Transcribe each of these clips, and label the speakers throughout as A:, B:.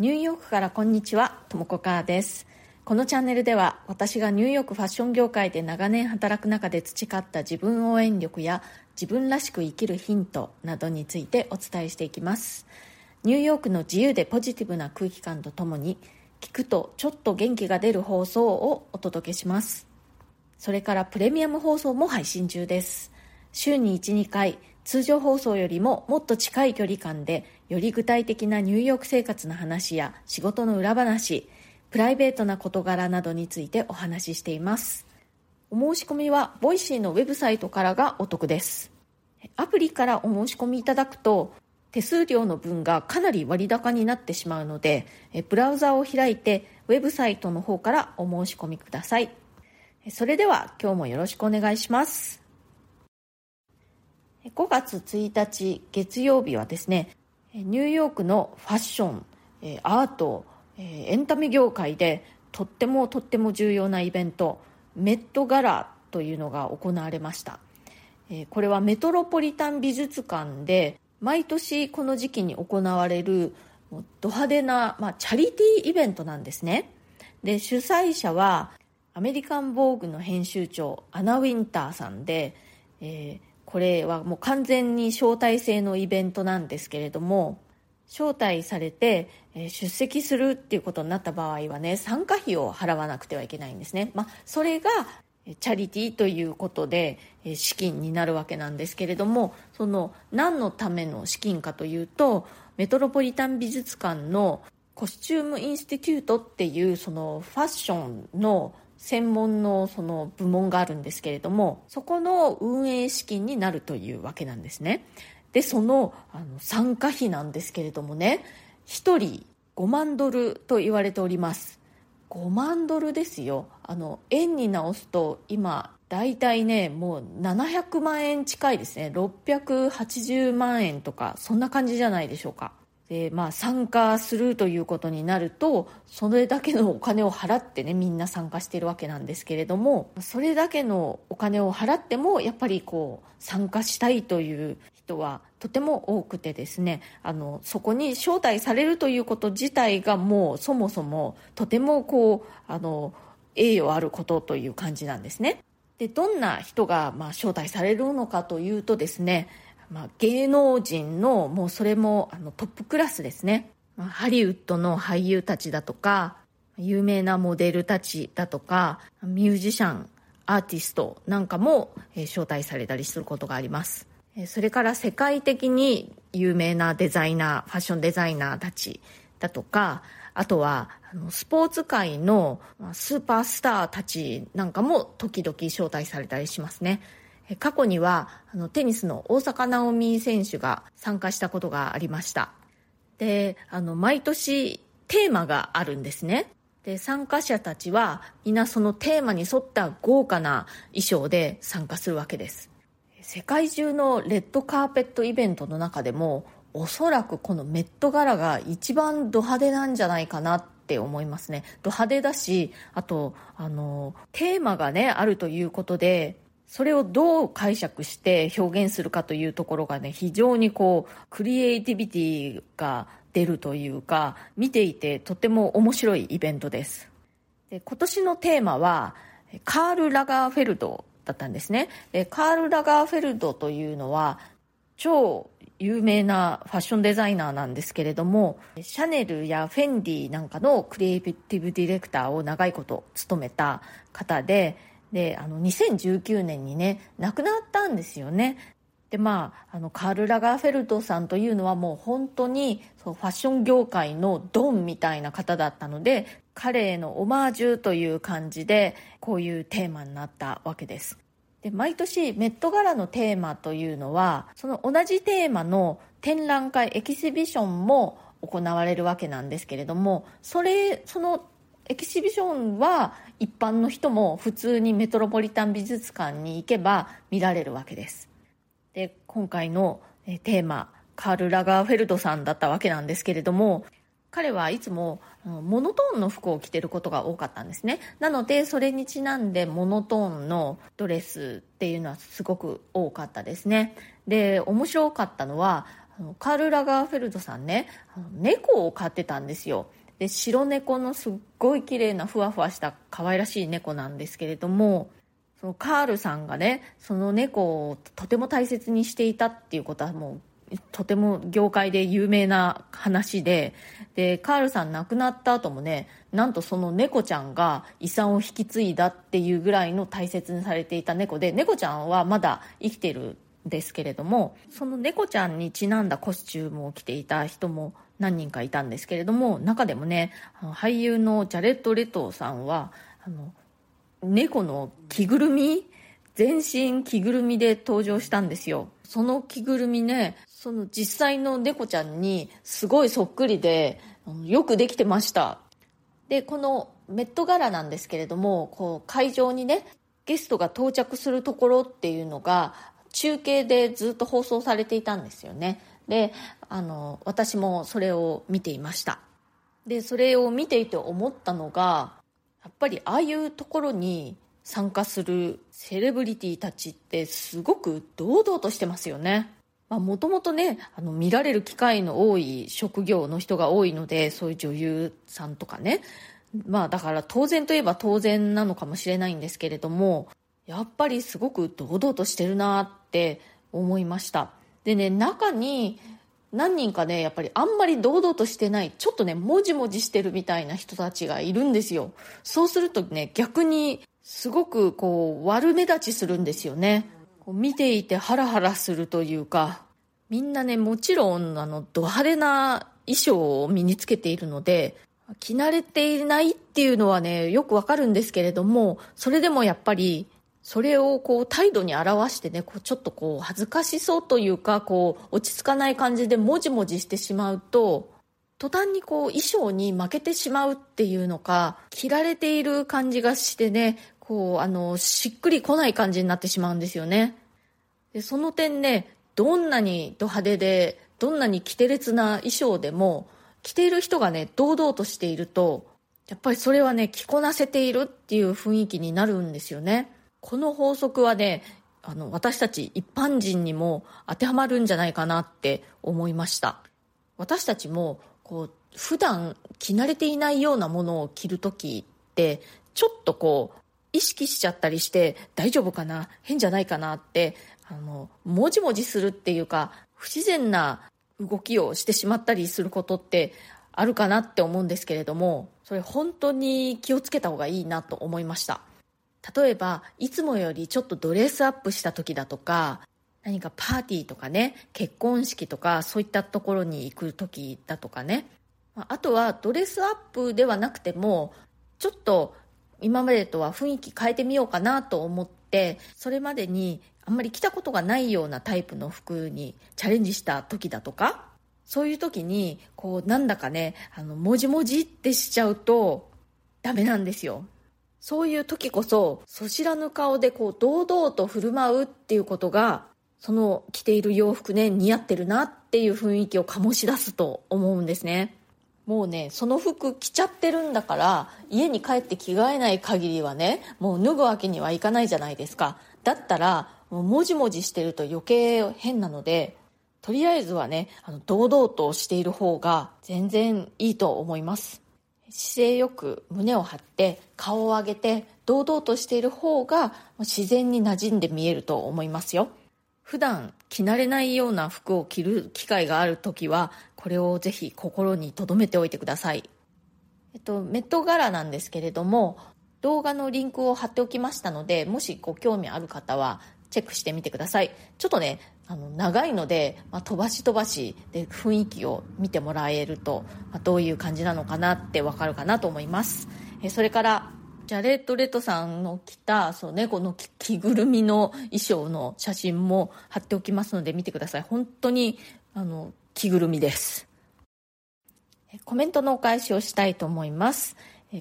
A: ニューヨークからこんにちは、ともこかーです。このチャンネルでは私がニューヨークファッション業界で長年働く中で培った自分応援力や自分らしく生きるヒントなどについてお伝えしていきます。ニューヨークの自由でポジティブな空気感とともに聞くとちょっと元気が出る放送をお届けします。それからプレミアム放送も配信中です。週に1、2回通常放送よりももっと近い距離感でより具体的なニューヨーク生活の話や仕事の裏話プライベートな事柄などについてお話ししています。お申し込みは Voicy のウェブサイトからがお得です。アプリからお申し込みいただくと手数料の分がかなり割高になってしまうのでブラウザを開いてウェブサイトの方からお申し込みください。それでは今日もよろしくお願いします。5月1日月曜日はですねニューヨークのファッションアートエンタメ業界でとってもとっても重要なイベントメットガラというのが行われました。これはメトロポリタン美術館で毎年この時期に行われるド派手な、まあ、チャリティーイベントなんですね。で主催者はアメリカン・ボーグの編集長アナ・ウィンターさんで、えーこれはもう完全に招待制のイベントなんですけれども招待されて出席するっていうことになった場合はね参加費を払わなくてはいけないんですね、まあ、それがチャリティーということで資金になるわけなんですけれどもその何のための資金かというとメトロポリタン美術館のコスチューム・インスティテュートっていうそのファッションの専門のその部門があるんですけれどもそこの運営資金になるというわけなんですね。でそのあの参加費なんですけれどもね1人5万ドルと言われております。5万ドルですよ。あの円に直すと今大体ねもう700万円近いですね。680万円とかそんな感じじゃないでしょうか。でまあ、参加するということになるとそれだけのお金を払ってねみんな参加してるわけなんですけれどもそれだけのお金を払ってもやっぱりこう参加したいという人はとても多くてですねあのそこに招待されるということ自体がもうそもそもとてもこうあの栄誉あることという感じなんですね。でどんな人がまあ招待されるのかというとですねまあ、芸能人のもうそれもあのトップクラスですね、まあ、ハリウッドの俳優たちだとか有名なモデルたちだとかミュージシャンアーティストなんかも、えー、招待されたりすることがあります。えそれから世界的に有名なデザイナーファッションデザイナーたちだとかあとはあのスポーツ界のスーパースターたちなんかも時々招待されたりしますね。過去にはあのテニスの大坂なおみ選手が参加したことがありました。であの毎年テーマがあるんですね。で参加者たちは皆そのテーマに沿った豪華な衣装で参加するわけです。世界中のレッドカーペットイベントの中でもおそらくこのメット柄が一番ド派手なんじゃないかなって思いますね。ド派手だしあとあのテーマがねあるということでそれをどう解釈して表現するかというところがね、非常にこう、クリエイティビティが出るというか、見ていてとても面白いイベントです。で今年のテーマは、カール・ラガーフェルドだったんですね。でカール・ラガーフェルドというのは、超有名なファッションデザイナーなんですけれども、シャネルやフェンディなんかのクリエイティブディレクターを長いこと務めた方で、であの2019年にね亡くなったんですよね。でまあ、あのカール・ラガーフェルトさんというのはもう本当にそうファッション業界のドンみたいな方だったので彼へのオマージュという感じでこういうテーマになったわけです。で毎年メット柄のテーマというのはその同じテーマの展覧会エキシビションも行われるわけなんですけれどもそれそのエキシビションは一般の人も普通にメトロポリタン美術館に行けば見られるわけです。で今回のテーマカール・ラガーフェルドさんだったわけなんですけれども彼はいつもモノトーンの服を着てることが多かったんですね。なのでそれにちなんでモノトーンのドレスっていうのはすごく多かったですね。で面白かったのはカール・ラガーフェルドさんね猫を飼ってたんですよ。で白猫のすっごい綺麗なふわふわした可愛らしい猫なんですけれどもそのカールさんがねその猫をとても大切にしていたっていうことはもうとても業界で有名な話ででカールさん亡くなった後もねなんとその猫ちゃんが遺産を引き継いだっていうぐらいの大切にされていた猫で猫ちゃんはまだ生きてるんですけれどもその猫ちゃんにちなんだコスチュームを着ていた人も何人かいたんですけれども中でもね俳優のジャレット・レトーさんはあの猫の着ぐるみ全身着ぐるみで登場したんですよ。その着ぐるみねその実際の猫ちゃんにすごいそっくりでよくできてました。でこのメットガラなんですけれどもこう会場にねゲストが到着するところっていうのが中継でずっと放送されていたんですよね。であの私もそれを見ていました。でそれを見ていて思ったのがやっぱりああいうところに参加するセレブリティたちってすごく堂々としてますよね。もともとねあの見られる機会の多い職業の人が多いのでそういう女優さんとかね。まあだから当然といえば当然なのかもしれないんですけれどもやっぱりすごく堂々としてるなって思いました。でね中に何人かねやっぱりあんまり堂々としてないちょっとねもじもじしてるみたいな人たちがいるんですよ。そうするとね逆にすごくこう悪目立ちするんですよね。こう見ていてハラハラするというか。みんなねもちろんあのド派手な衣装を身につけているので着慣れていないっていうのはねよくわかるんですけれどもそれでもやっぱりそれをこう態度に表してねこうちょっとこう恥ずかしそうというかこう落ち着かない感じでもじもじしてしまうと途端にこう衣装に負けてしまうっていうのか着られている感じがしてねこうあのしっくりこない感じになってしまうんですよね。でその点ねどんなにド派手でどんなに奇て烈な衣装でも着ている人がね堂々としているとやっぱりそれはね着こなせているっていう雰囲気になるんですよね。この法則はねあの私たち一般人にも当てはまるんじゃないかなって思いました。私たちもこう普段着慣れていないようなものを着る時ってちょっとこう意識しちゃったりして大丈夫かな？変じゃないかなってあのもじもじするっていうか不自然な動きをしてしまったりすることってあるかなって思うんですけれどもそれ本当に気をつけた方がいいなと思いました。例えばいつもよりちょっとドレスアップした時だとか何かパーティーとかね結婚式とかそういったところに行く時だとかね。あとはドレスアップではなくてもちょっと今までとは雰囲気変えてみようかなと思ってそれまでにあんまり着たことがないようなタイプの服にチャレンジした時だとかそういう時にこうなんだかねあのもじもじってしちゃうとダメなんですよ。そういう時こそ、そ知らぬ顔でこう、堂々と振る舞うっていうことが、その着ている洋服ね、似合ってるなっていう雰囲気を醸し出すと思うんですね。もうね、その服着ちゃってるんだから、家に帰って着替えない限りはね、もう脱ぐわけにはいかないじゃないですか。だったら、もうもじもじしてると余計変なので、とりあえずはね、あの堂々としている方が全然いいと思います。姿勢よく胸を張って顔を上げて堂々としている方が自然に馴染んで見えると思いますよ。普段着慣れないような服を着る機会がある時はこれをぜひ心に留めておいてください。えっとメット柄なんですけれども動画のリンクを貼っておきましたのでもしご興味ある方はチェックしてみてください。ちょっとねあの長いので、まあ、飛ばし飛ばしで雰囲気を見てもらえると、まあ、どういう感じなのかなってわかるかなと思います。えそれからジャレット・レットさんの着たそう猫の着ぐるみの衣装の写真も貼っておきますので見てください。本当にあの着ぐるみです。コメントのお返しをしたいと思います。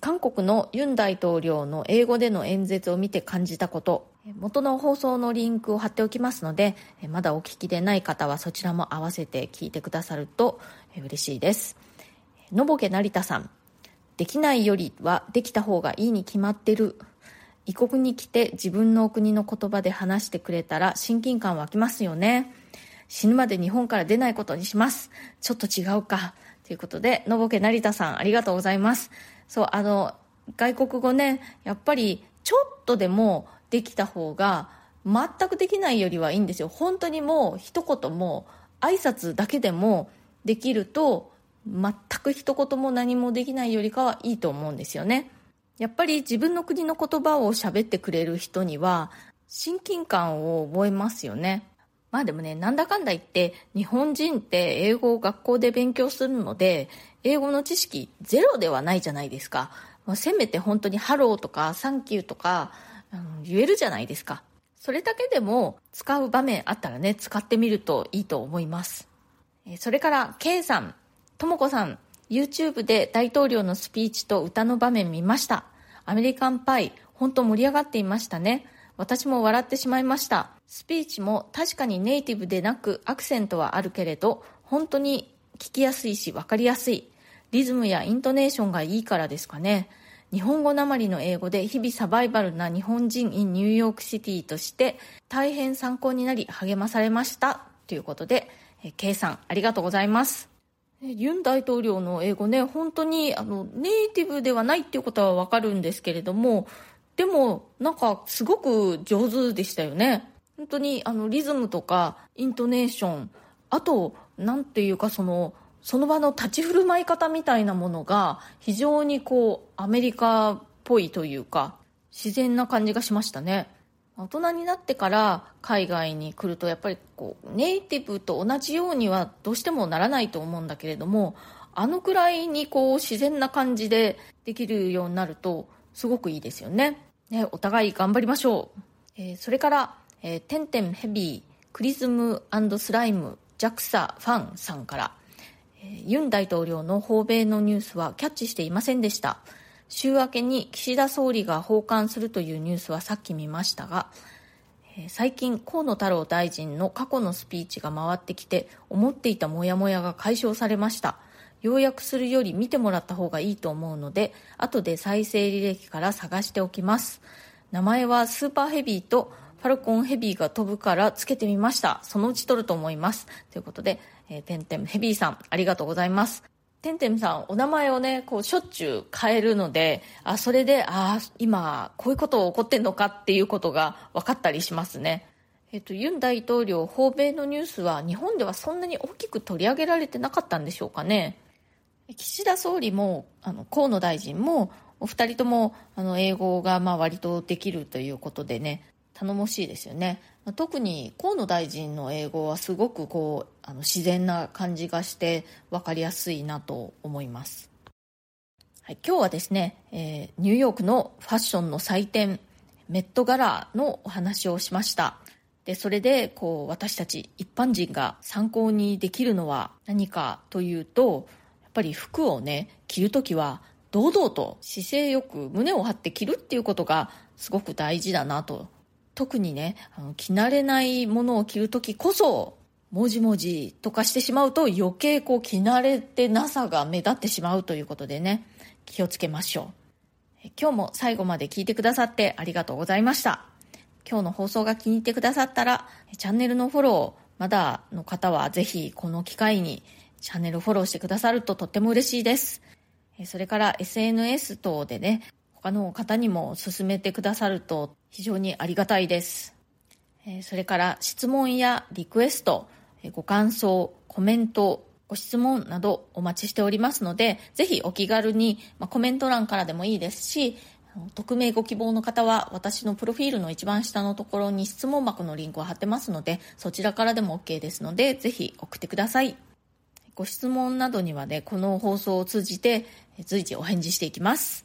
A: 韓国のユン大統領の英語での演説を見て感じたこと。元の放送のリンクを貼っておきますのでまだお聞きでない方はそちらも合わせて聞いてくださると嬉しいです。のぼけ成田さん。できないよりはできた方がいいに決まってる。異国に来て自分の国の言葉で話してくれたら親近感湧きますよね。死ぬまで日本から出ないことにします。ちょっと違うか。ということでのぼけ成田さんありがとうございます。そうあの外国語ねやっぱりちょっとでもできた方が全くできないよりはいいんですよ。本当にもう一言も挨拶だけでもできると全く一言も何もできないよりかはいいと思うんですよね。やっぱり自分の国の言葉を喋ってくれる人には親近感を覚えますよね。まあでもねなんだかんだ言って日本人って英語を学校で勉強するので英語の知識ゼロではないじゃないですか、せめて本当にハローとかサンキューとか、うん、言えるじゃないですか。それだけでも使う場面あったらね使ってみるといいと思います。それから K さんとも子さん YouTube で大統領のスピーチと歌の場面見ました。アメリカンパイ本当盛り上がっていましたね。私も笑ってしまいました。スピーチも確かにネイティブでなくアクセントはあるけれど本当に聞きやすいし分かりやすい。リズムやイントネーションがいいからですかね。日本語なまりの英語で日々サバイバルな日本人 in ニューヨークシティとして大変参考になり励まされました。ということで K さんありがとうございます。ユン大統領の英語ね本当にあのネイティブではないっていうことはわかるんですけれどもでもなんかすごく上手でしたよね。本当にあのリズムとかイントネーションあと何ていうかそのその場の立ち振る舞い方みたいなものが非常にこうアメリカっぽいというか自然な感じがしましたね。大人になってから海外に来るとやっぱりこうネイティブと同じようにはどうしてもならないと思うんだけれどもあのくらいにこう自然な感じでできるようになるとすごくいいですよね。ねお互い頑張りましょう、えー、それからえー、てんてんヘビークリズムスライム JAXA ファンさんから、ユン大統領の訪米のニュースはキャッチしていませんでした週明けに岸田総理が訪韓するというニュースはさっき見ましたが、最近河野太郎大臣の過去のスピーチが回ってきて思っていたモヤモヤが解消されました要約するより見てもらった方がいいと思うので後で再生履歴から探しておきます名前はスーパーヘビーとファルコンヘビーが飛ぶからつけてみました。そのうち撮ると思います。ということで、えー、てんてんヘビーさん、ありがとうございます。てんてんさん、お名前をね、こう、しょっちゅう変えるので、あ、それで、あ、今、こういうこと起こってんのかっていうことが分かったりしますね。えっと、ユン大統領訪米のニュースは日本ではそんなに大きく取り上げられてなかったんでしょうかね。岸田総理も、あの、河野大臣も、お二人とも、あの、英語が、まあ、割とできるということでね、頼もしいですよね特に河野大臣の英語はすごくこうあの自然な感じがして分かりやすいなと思います、はい、今日はですね、えー、ニューヨークのファッションの祭典メットガラのお話をしました。でそれでこう私たち一般人が参考にできるのは何かというとやっぱり服をね着るときは堂々と姿勢よく胸を張って着るっていうことがすごく大事だなと特にねあの着慣れないものを着る時こそもじもじとかしてしまうと余計こう着慣れてなさが目立ってしまうということでね気をつけましょう。今日も最後まで聞いてくださってありがとうございました。今日の放送が気に入ってくださったらチャンネルのフォローまだの方はぜひこの機会にチャンネルフォローしてくださるととっても嬉しいです。それから SNS 等でね他の方にも勧めてくださると非常にありがたいです。それから質問やリクエスト、ご感想、コメント、ご質問などお待ちしておりますので、ぜひお気軽に、まコメント欄からでもいいですし、匿名ご希望の方は私のプロフィールの一番下のところに質問箱のリンクを貼ってますので、そちらからでも OK ですので、ぜひ送ってください。ご質問などにはね、この放送を通じて随時お返事していきます。